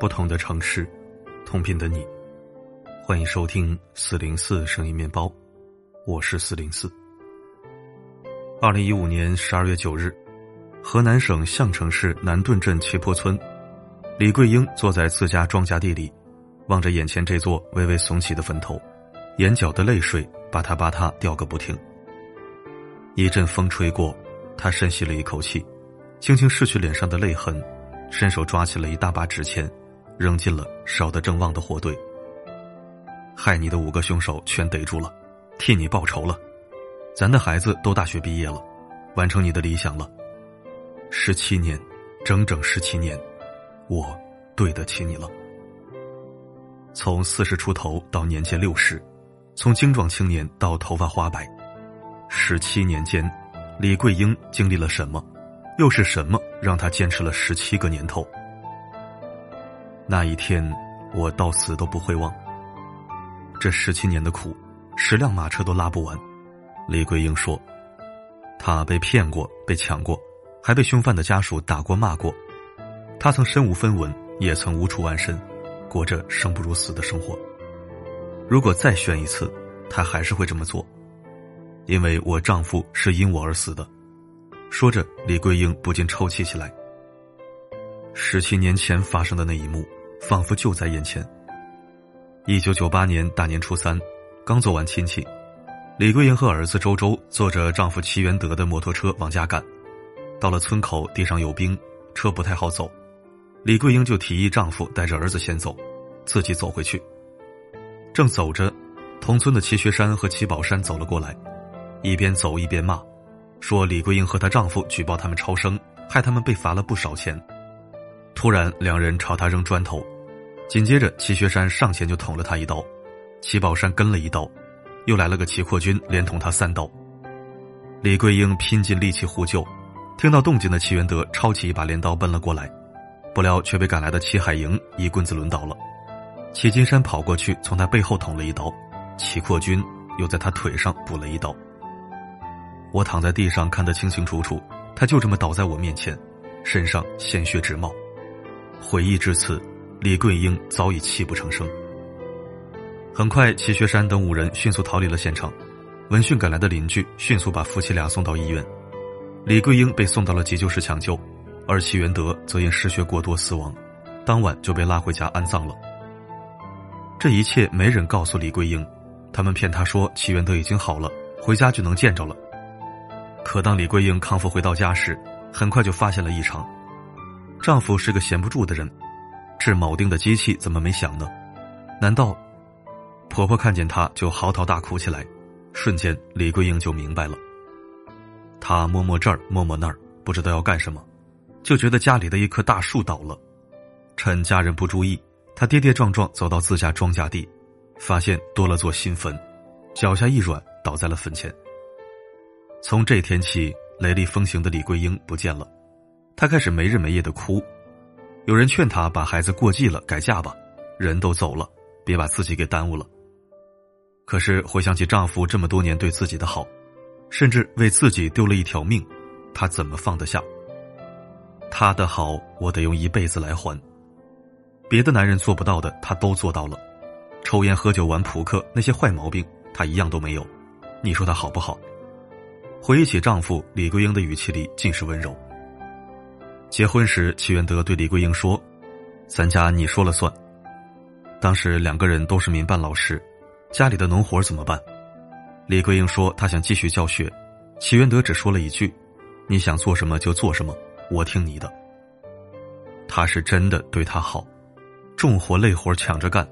不同的城市，同频的你，欢迎收听四零四声音面包，我是四零四。二零一五年十二月九日，河南省项城市南顿镇齐坡村，李桂英坐在自家庄稼地里，望着眼前这座微微耸起的坟头，眼角的泪水吧嗒吧嗒掉个不停。一阵风吹过，他深吸了一口气，轻轻拭去脸上的泪痕，伸手抓起了一大把纸钱，扔进了烧得正旺的火堆。害你的五个凶手全逮住了，替你报仇了，咱的孩子都大学毕业了，完成你的理想了。十七年，整整十七年，我对得起你了。从四十出头到年届六十，从精壮青年到头发花白。十七年间，李桂英经历了什么？又是什么让她坚持了十七个年头？那一天，我到死都不会忘。这十七年的苦，十辆马车都拉不完。李桂英说：“她被骗过，被抢过，还被凶犯的家属打过骂过。她曾身无分文，也曾无处安身，过着生不如死的生活。如果再选一次，她还是会这么做。”因为我丈夫是因我而死的，说着，李桂英不禁抽泣起来。十七年前发生的那一幕，仿佛就在眼前。一九九八年大年初三，刚做完亲戚，李桂英和儿子周周坐着丈夫齐元德的摩托车往家赶。到了村口，地上有冰，车不太好走，李桂英就提议丈夫带着儿子先走，自己走回去。正走着，同村的齐学山和齐宝山走了过来。一边走一边骂，说李桂英和她丈夫举报他们超生，害他们被罚了不少钱。突然，两人朝他扔砖头，紧接着齐学山上前就捅了他一刀，齐宝山跟了一刀，又来了个齐扩军，连捅他三刀。李桂英拼尽力气呼救，听到动静的齐元德抄起一把镰刀奔了过来，不料却被赶来的齐海营一棍子抡倒了。齐金山跑过去从他背后捅了一刀，齐扩军又在他腿上补了一刀。我躺在地上看得清清楚楚，他就这么倒在我面前，身上鲜血直冒。回忆至此，李桂英早已泣不成声。很快，齐学山等五人迅速逃离了现场，闻讯赶来的邻居迅速把夫妻俩送到医院，李桂英被送到了急救室抢救，而齐元德则因失血过多死亡，当晚就被拉回家安葬了。这一切没人告诉李桂英，他们骗她说齐元德已经好了，回家就能见着了。可当李桂英康复回到家时，很快就发现了异常。丈夫是个闲不住的人，治铆钉的机器怎么没响呢？难道婆婆看见她就嚎啕大哭起来？瞬间，李桂英就明白了。她摸摸这儿，摸摸那儿，不知道要干什么，就觉得家里的一棵大树倒了。趁家人不注意，她跌跌撞撞走到自家庄稼地，发现多了座新坟，脚下一软，倒在了坟前。从这天起，雷厉风行的李桂英不见了，她开始没日没夜的哭。有人劝她把孩子过继了，改嫁吧，人都走了，别把自己给耽误了。可是回想起丈夫这么多年对自己的好，甚至为自己丢了一条命，她怎么放得下？他的好，我得用一辈子来还。别的男人做不到的，她都做到了。抽烟、喝酒、玩扑克那些坏毛病，她一样都没有。你说她好不好？回忆起丈夫李桂英的语气里尽是温柔。结婚时，齐元德对李桂英说：“咱家你说了算。”当时两个人都是民办老师，家里的农活怎么办？李桂英说她想继续教学，齐元德只说了一句：“你想做什么就做什么，我听你的。”他是真的对她好，重活累活抢着干，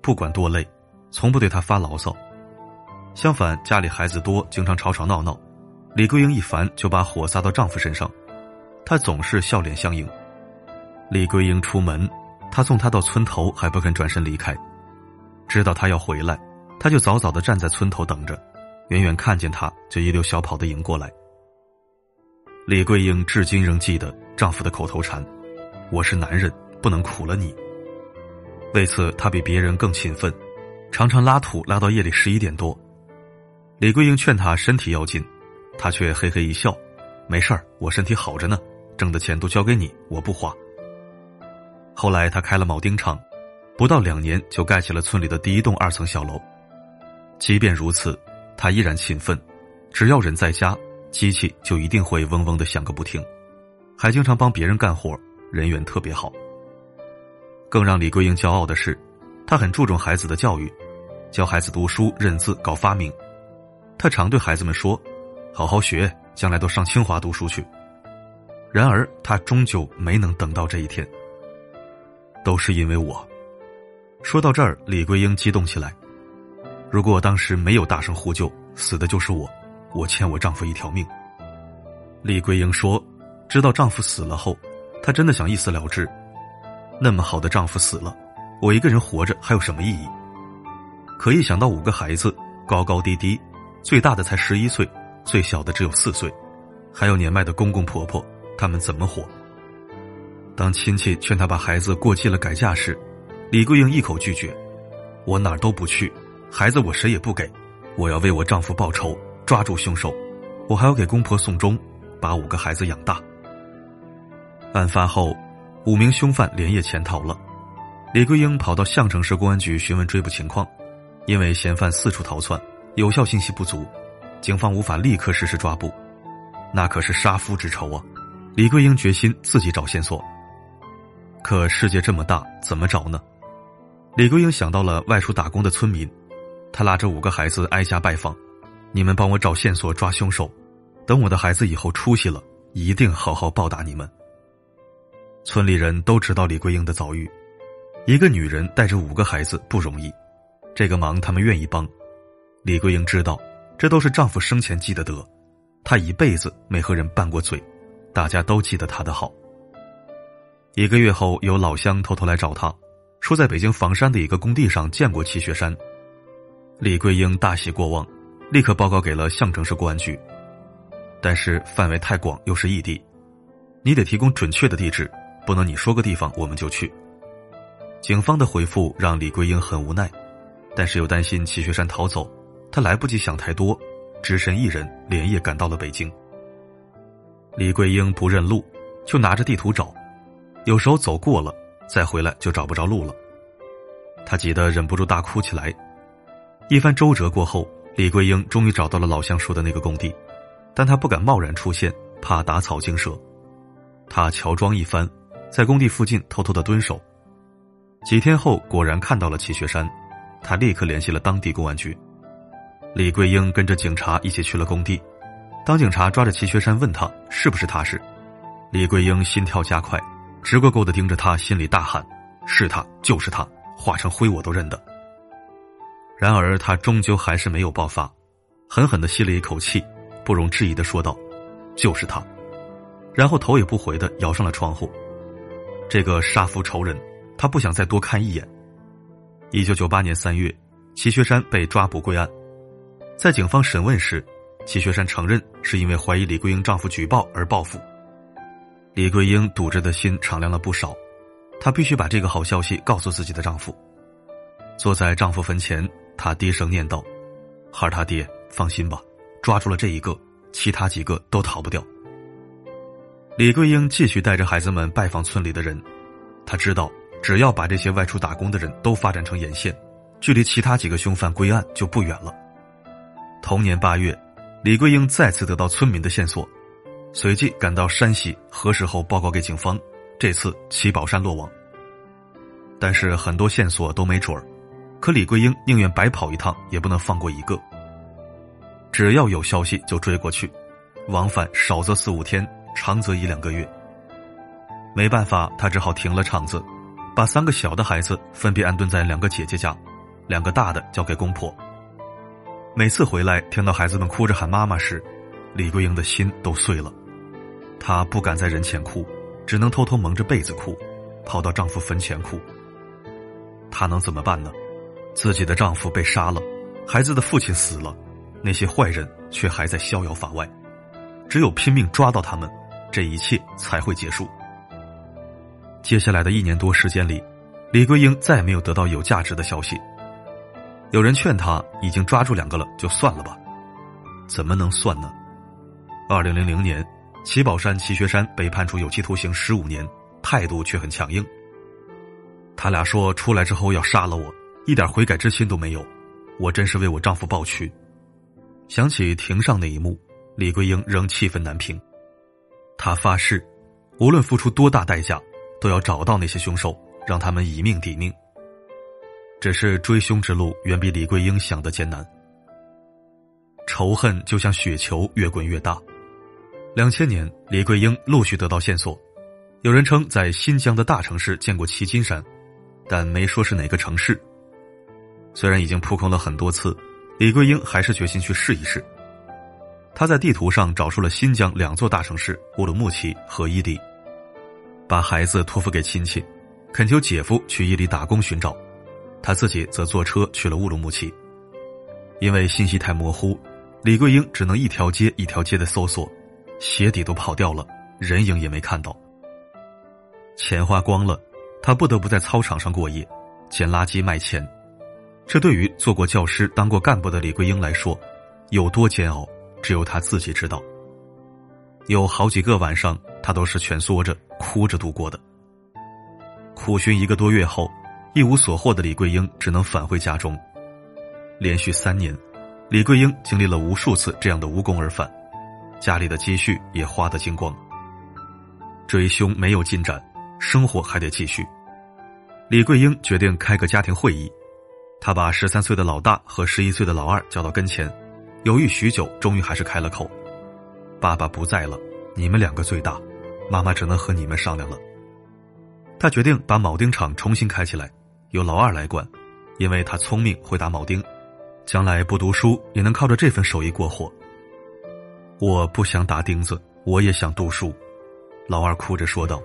不管多累，从不对她发牢骚。相反，家里孩子多，经常吵吵闹闹。李桂英一烦就把火撒到丈夫身上，她总是笑脸相迎。李桂英出门，他送她到村头还不肯转身离开，知道她要回来，他就早早的站在村头等着，远远看见她就一溜小跑的迎过来。李桂英至今仍记得丈夫的口头禅：“我是男人，不能苦了你。”为此，她比别人更勤奋，常常拉土拉到夜里十一点多。李桂英劝她身体要紧。他却嘿嘿一笑，没事儿，我身体好着呢，挣的钱都交给你，我不花。后来他开了铆钉厂，不到两年就盖起了村里的第一栋二层小楼。即便如此，他依然勤奋，只要人在家，机器就一定会嗡嗡的响个不停，还经常帮别人干活，人缘特别好。更让李桂英骄傲的是，他很注重孩子的教育，教孩子读书、认字、搞发明。他常对孩子们说：“好好学，将来都上清华读书去。”然而，他终究没能等到这一天。都是因为我。说到这儿，李桂英激动起来。如果我当时没有大声呼救，死的就是我，我欠我丈夫一条命。李桂英说：“知道丈夫死了后，她真的想一死了之。那么好的丈夫死了，我一个人活着还有什么意义？可一想到五个孩子高高低低，最大的才十一岁，最小的只有四岁，还有年迈的公公婆婆，他们怎么活？”当亲戚劝她把孩子过继了改嫁时，李桂英一口拒绝：“我哪儿都不去，孩子我谁也不给，我要为我丈夫报仇，抓住凶手，我还要给公婆送终，把五个孩子养大。”案发后，五名凶犯连夜潜逃了。李桂英跑到项城市公安局询问追捕情况，因为嫌犯四处逃窜，有效信息不足，警方无法立刻实施抓捕。那可是杀夫之仇啊！李桂英决心自己找线索。可世界这么大，怎么找呢？李桂英想到了外出打工的村民，她拉着五个孩子挨家拜访：“你们帮我找线索，抓凶手。等我的孩子以后出息了，一定好好报答你们。”村里人都知道李桂英的遭遇，一个女人带着五个孩子不容易，这个忙他们愿意帮。李桂英知道，这都是丈夫生前积的德，她一辈子没和人拌过嘴，大家都记得他的好。一个月后，有老乡偷偷来找他，说在北京房山的一个工地上见过齐学山。李桂英大喜过望，立刻报告给了项城市公安局。但是范围太广，又是异地，你得提供准确的地址，不能你说个地方我们就去。警方的回复让李桂英很无奈，但是又担心齐学山逃走，他来不及想太多，只身一人连夜赶到了北京。李桂英不认路，就拿着地图找。有时候走过了，再回来就找不着路了。他急得忍不住大哭起来。一番周折过后，李桂英终于找到了老乡说的那个工地，但他不敢贸然出现，怕打草惊蛇。他乔装一番，在工地附近偷偷的蹲守。几天后，果然看到了齐学山，他立刻联系了当地公安局。李桂英跟着警察一起去了工地。当警察抓着齐学山问他是不是他时，李桂英心跳加快。直勾勾的盯着他，心里大喊：“是他，就是他，化成灰我都认得。”然而他终究还是没有爆发，狠狠的吸了一口气，不容置疑的说道：“就是他。”然后头也不回的摇上了窗户。这个杀父仇人，他不想再多看一眼。一九九八年三月，齐学山被抓捕归案，在警方审问时，齐学山承认是因为怀疑李桂英丈夫举报而报复。李桂英堵着的心敞亮了不少，她必须把这个好消息告诉自己的丈夫。坐在丈夫坟前，她低声念道：“孩他爹，放心吧，抓住了这一个，其他几个都逃不掉。”李桂英继续带着孩子们拜访村里的人，她知道，只要把这些外出打工的人都发展成眼线，距离其他几个凶犯归案就不远了。同年八月，李桂英再次得到村民的线索。随即赶到山西核实后报告给警方，这次齐宝山落网。但是很多线索都没准儿，可李桂英宁愿白跑一趟，也不能放过一个。只要有消息就追过去，往返少则四五天，长则一两个月。没办法，他只好停了场子，把三个小的孩子分别安顿在两个姐姐家，两个大的交给公婆。每次回来听到孩子们哭着喊妈妈时，李桂英的心都碎了。她不敢在人前哭，只能偷偷蒙着被子哭，跑到丈夫坟前哭。她能怎么办呢？自己的丈夫被杀了，孩子的父亲死了，那些坏人却还在逍遥法外。只有拼命抓到他们，这一切才会结束。接下来的一年多时间里，李桂英再也没有得到有价值的消息。有人劝他，已经抓住两个了，就算了吧。怎么能算呢？二零零零年。齐宝山、齐学山被判处有期徒刑十五年，态度却很强硬。他俩说出来之后要杀了我，一点悔改之心都没有。我真是为我丈夫抱屈。想起庭上那一幕，李桂英仍气愤难平。她发誓，无论付出多大代价，都要找到那些凶手，让他们以命抵命。只是追凶之路远比李桂英想的艰难。仇恨就像雪球，越滚越大。两千年，李桂英陆续得到线索，有人称在新疆的大城市见过齐金山。但没说是哪个城市。虽然已经扑空了很多次，李桂英还是决心去试一试。他在地图上找出了新疆两座大城市乌鲁木齐和伊犁，把孩子托付给亲戚，恳求姐夫去伊犁打工寻找，他自己则坐车去了乌鲁木齐。因为信息太模糊，李桂英只能一条街一条街的搜索，鞋底都跑掉了，人影也没看到。钱花光了。他不得不在操场上过夜，捡垃圾卖钱。这对于做过教师、当过干部的李桂英来说，有多煎熬，只有他自己知道。有好几个晚上，他都是蜷缩着、哭着度过的。苦寻一个多月后，一无所获的李桂英只能返回家中。连续三年，李桂英经历了无数次这样的无功而返，家里的积蓄也花得精光。追凶没有进展。生活还得继续。李桂英决定开个家庭会议，她把十三岁的老大和十一岁的老二叫到跟前，犹豫许久，终于还是开了口：“爸爸不在了，你们两个最大，妈妈只能和你们商量了。”他决定把铆钉厂重新开起来，由老二来管，因为他聪明，会打铆钉，将来不读书也能靠着这份手艺过活。我不想打钉子，我也想读书，老二哭着说道。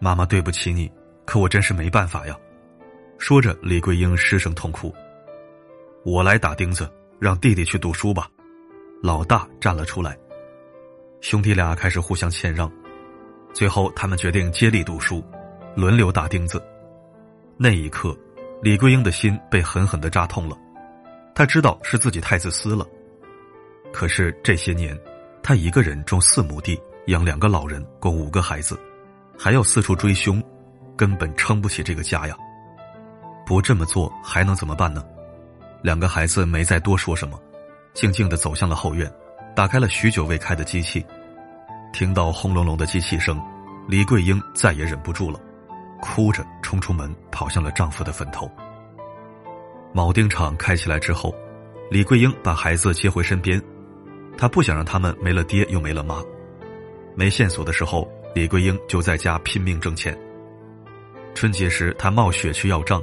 妈妈对不起你，可我真是没办法呀。说着，李桂英失声痛哭。我来打钉子，让弟弟去读书吧。老大站了出来。兄弟俩开始互相谦让，最后他们决定接力读书，轮流打钉子。那一刻，李桂英的心被狠狠的扎痛了。他知道是自己太自私了，可是这些年，他一个人种四亩地，养两个老人，供五个孩子。还要四处追凶，根本撑不起这个家呀！不这么做还能怎么办呢？两个孩子没再多说什么，静静的走向了后院，打开了许久未开的机器。听到轰隆隆的机器声，李桂英再也忍不住了，哭着冲出门，跑向了丈夫的坟头。铆钉厂开起来之后，李桂英把孩子接回身边，她不想让他们没了爹又没了妈。没线索的时候。李桂英就在家拼命挣钱。春节时，她冒雪去要账，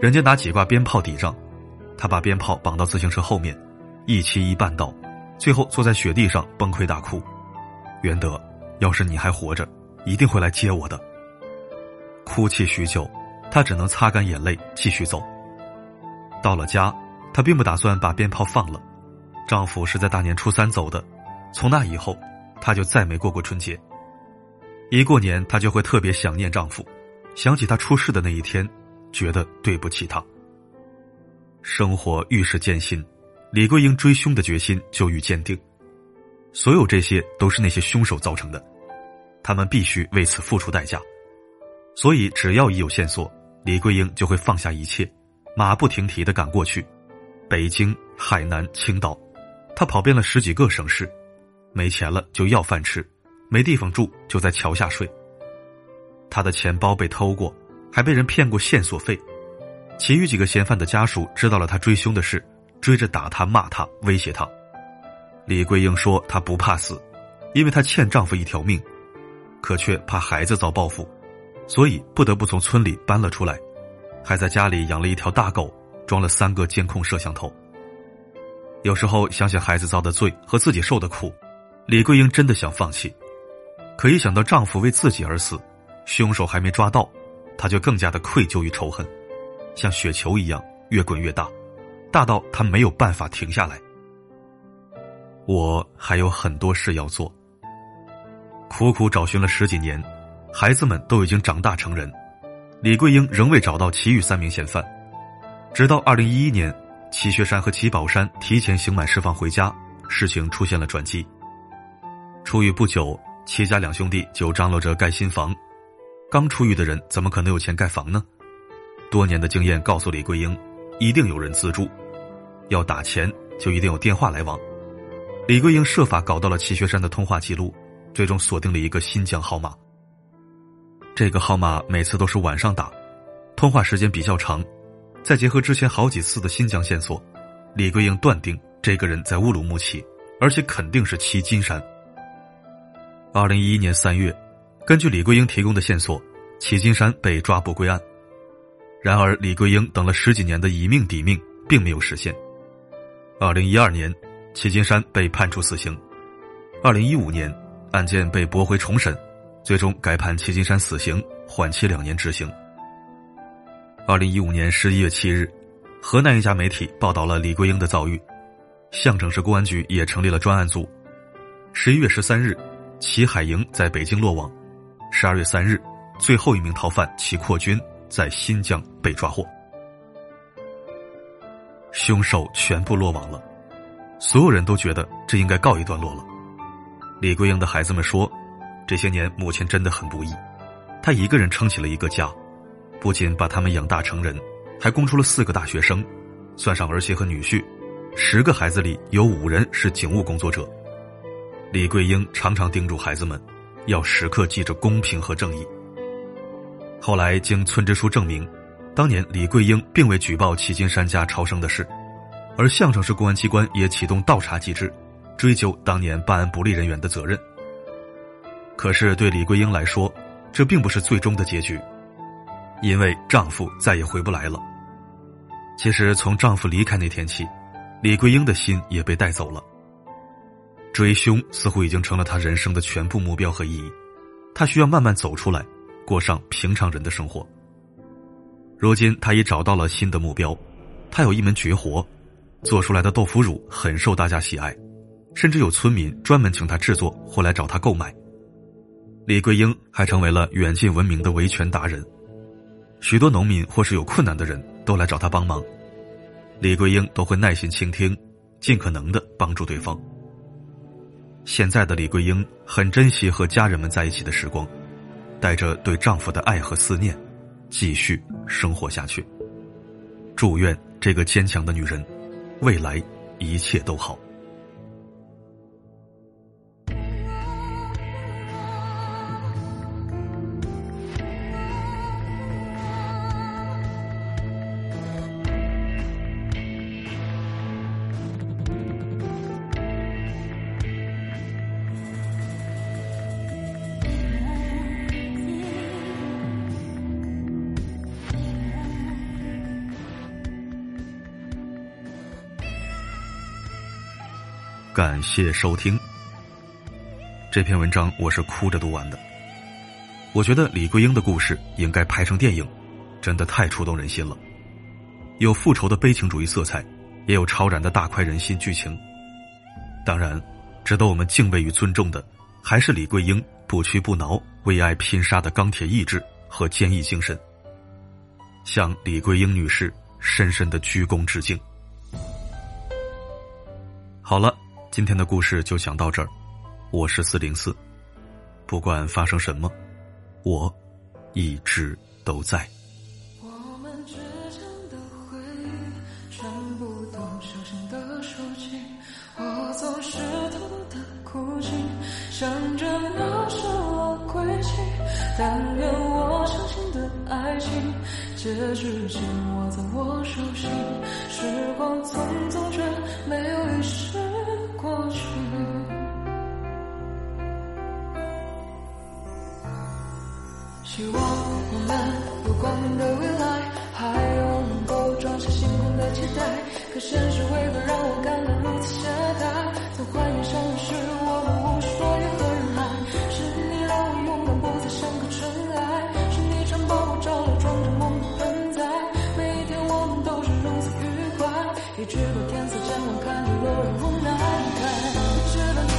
人家拿几挂鞭炮抵账，她把鞭炮绑到自行车后面，一骑一绊道，最后坐在雪地上崩溃大哭。袁德，要是你还活着，一定会来接我的。哭泣许久，她只能擦干眼泪继续走。到了家，她并不打算把鞭炮放了，丈夫是在大年初三走的，从那以后，她就再没过过春节。一过年，她就会特别想念丈夫，想起他出事的那一天，觉得对不起他。生活愈是艰辛，李桂英追凶的决心就愈坚定。所有这些都是那些凶手造成的，他们必须为此付出代价。所以，只要一有线索，李桂英就会放下一切，马不停蹄的赶过去。北京、海南、青岛，她跑遍了十几个省市，没钱了就要饭吃。没地方住，就在桥下睡。他的钱包被偷过，还被人骗过线索费。其余几个嫌犯的家属知道了他追凶的事，追着打他、骂他、威胁他。李桂英说：“她不怕死，因为她欠丈夫一条命，可却怕孩子遭报复，所以不得不从村里搬了出来，还在家里养了一条大狗，装了三个监控摄像头。有时候想想孩子遭的罪和自己受的苦，李桂英真的想放弃。”可一想到丈夫为自己而死，凶手还没抓到，她就更加的愧疚与仇恨，像雪球一样越滚越大，大到她没有办法停下来。我还有很多事要做。苦苦找寻了十几年，孩子们都已经长大成人，李桂英仍未找到其余三名嫌犯。直到二零一一年，齐学山和齐宝山提前刑满释放回家，事情出现了转机。出狱不久。齐家两兄弟就张罗着盖新房，刚出狱的人怎么可能有钱盖房呢？多年的经验告诉李桂英，一定有人资助，要打钱就一定有电话来往。李桂英设法搞到了齐学山的通话记录，最终锁定了一个新疆号码。这个号码每次都是晚上打，通话时间比较长。再结合之前好几次的新疆线索，李桂英断定这个人在乌鲁木齐，而且肯定是齐金山。二零一一年三月，根据李桂英提供的线索，齐金山被抓捕归案。然而，李桂英等了十几年的以命抵命并没有实现。二零一二年，齐金山被判处死刑。二零一五年，案件被驳回重审，最终改判齐金山死刑，缓期两年执行。二零一五年十一月七日，河南一家媒体报道了李桂英的遭遇，象城市公安局也成立了专案组。十一月十三日，齐海营在北京落网。十二月三日，最后一名逃犯齐扩军在新疆被抓获。凶手全部落网了，所有人都觉得这应该告一段落了。李桂英的孩子们说，这些年母亲真的很不易，她一个人撑起了一个家。不仅把他们养大成人，还供出了四个大学生，算上儿媳和女婿，十个孩子里有五人是警务工作者。李桂英常常叮嘱孩子们，要时刻记着公平和正义。后来经村支书证明，当年李桂英并未举报齐金山家超生的事，而项城市公安机关也启动倒查机制，追究当年办案不力人员的责任。可是对李桂英来说，这并不是最终的结局。因为丈夫再也回不来了。其实从丈夫离开那天起，李桂英的心也被带走了。追凶似乎已经成了她人生的全部目标和意义，她需要慢慢走出来，过上平常人的生活。如今她已找到了新的目标，她有一门绝活，做出来的豆腐乳很受大家喜爱，甚至有村民专门请她制作或来找她购买。李桂英还成为了远近闻名的维权达人。许多农民或是有困难的人都来找他帮忙，李桂英都会耐心倾听，尽可能的帮助对方。现在的李桂英很珍惜和家人们在一起的时光，带着对丈夫的爱和思念，继续生活下去。祝愿这个坚强的女人，未来一切都好。感谢收听。这篇文章我是哭着读完的。我觉得李桂英的故事应该拍成电影，真的太触动人心了。有复仇的悲情主义色彩，也有超然的大快人心剧情。当然，值得我们敬畏与尊重的，还是李桂英不屈不挠、为爱拼杀的钢铁意志和坚毅精神。向李桂英女士深深的鞠躬致敬。好了。今天的故事就讲到这儿，我是四零四，不管发生什么，我一直都在。我们之间的回忆，全部都小心的收起。我总是偷偷的哭泣，想着那是我轨迹。但愿我相信的爱情，结局紧握在我手心。时光匆匆，却没有有光明的未来，还有能够装下星空的期待。可现实为何让我感到如此懈怠？在怀念相遇时，我们无需多言和人海。是你让我勇敢，不再像个尘埃。是你常把我照亮，装着梦的盆栽。每一天我们都是如此愉快，一直到天色渐晚，看着落日无奈。我知道你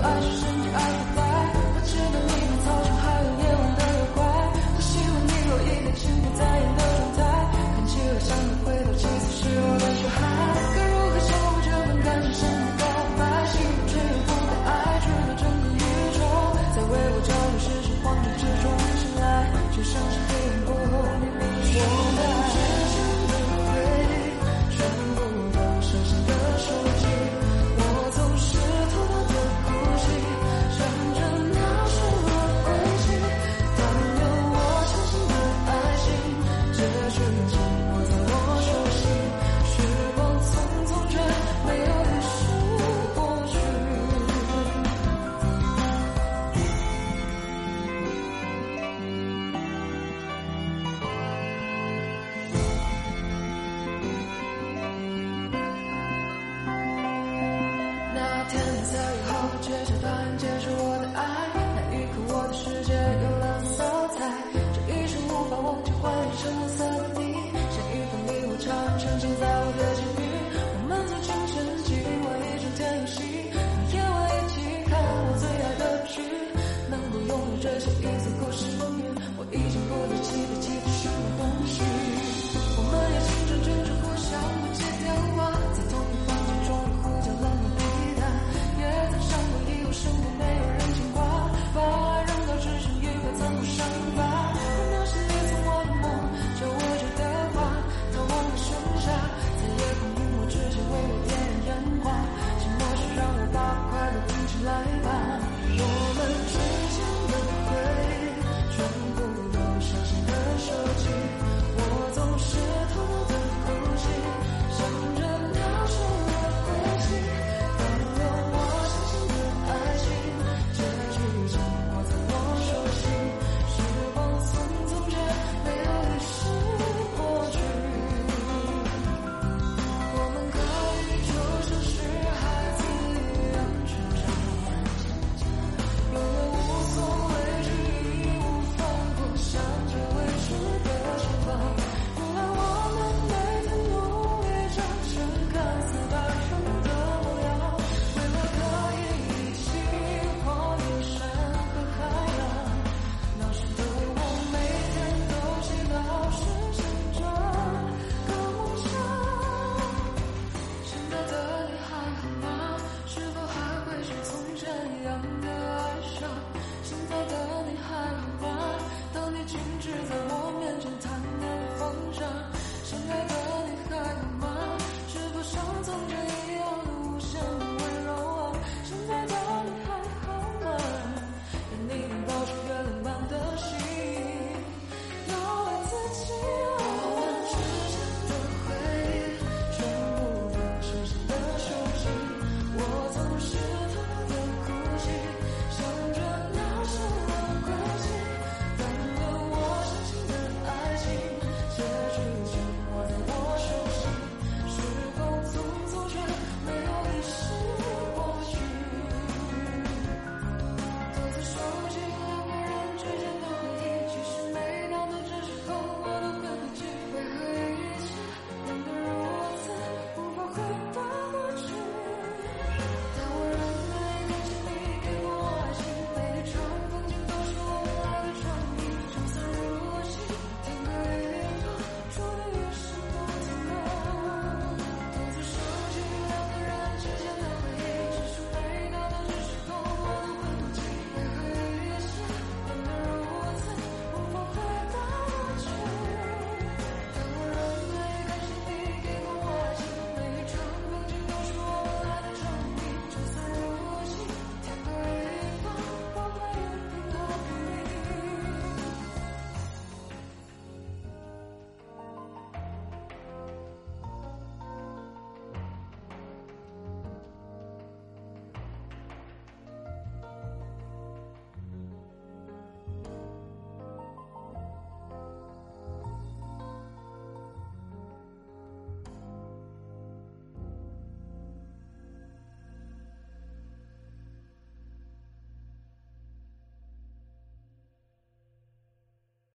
爱是深爱。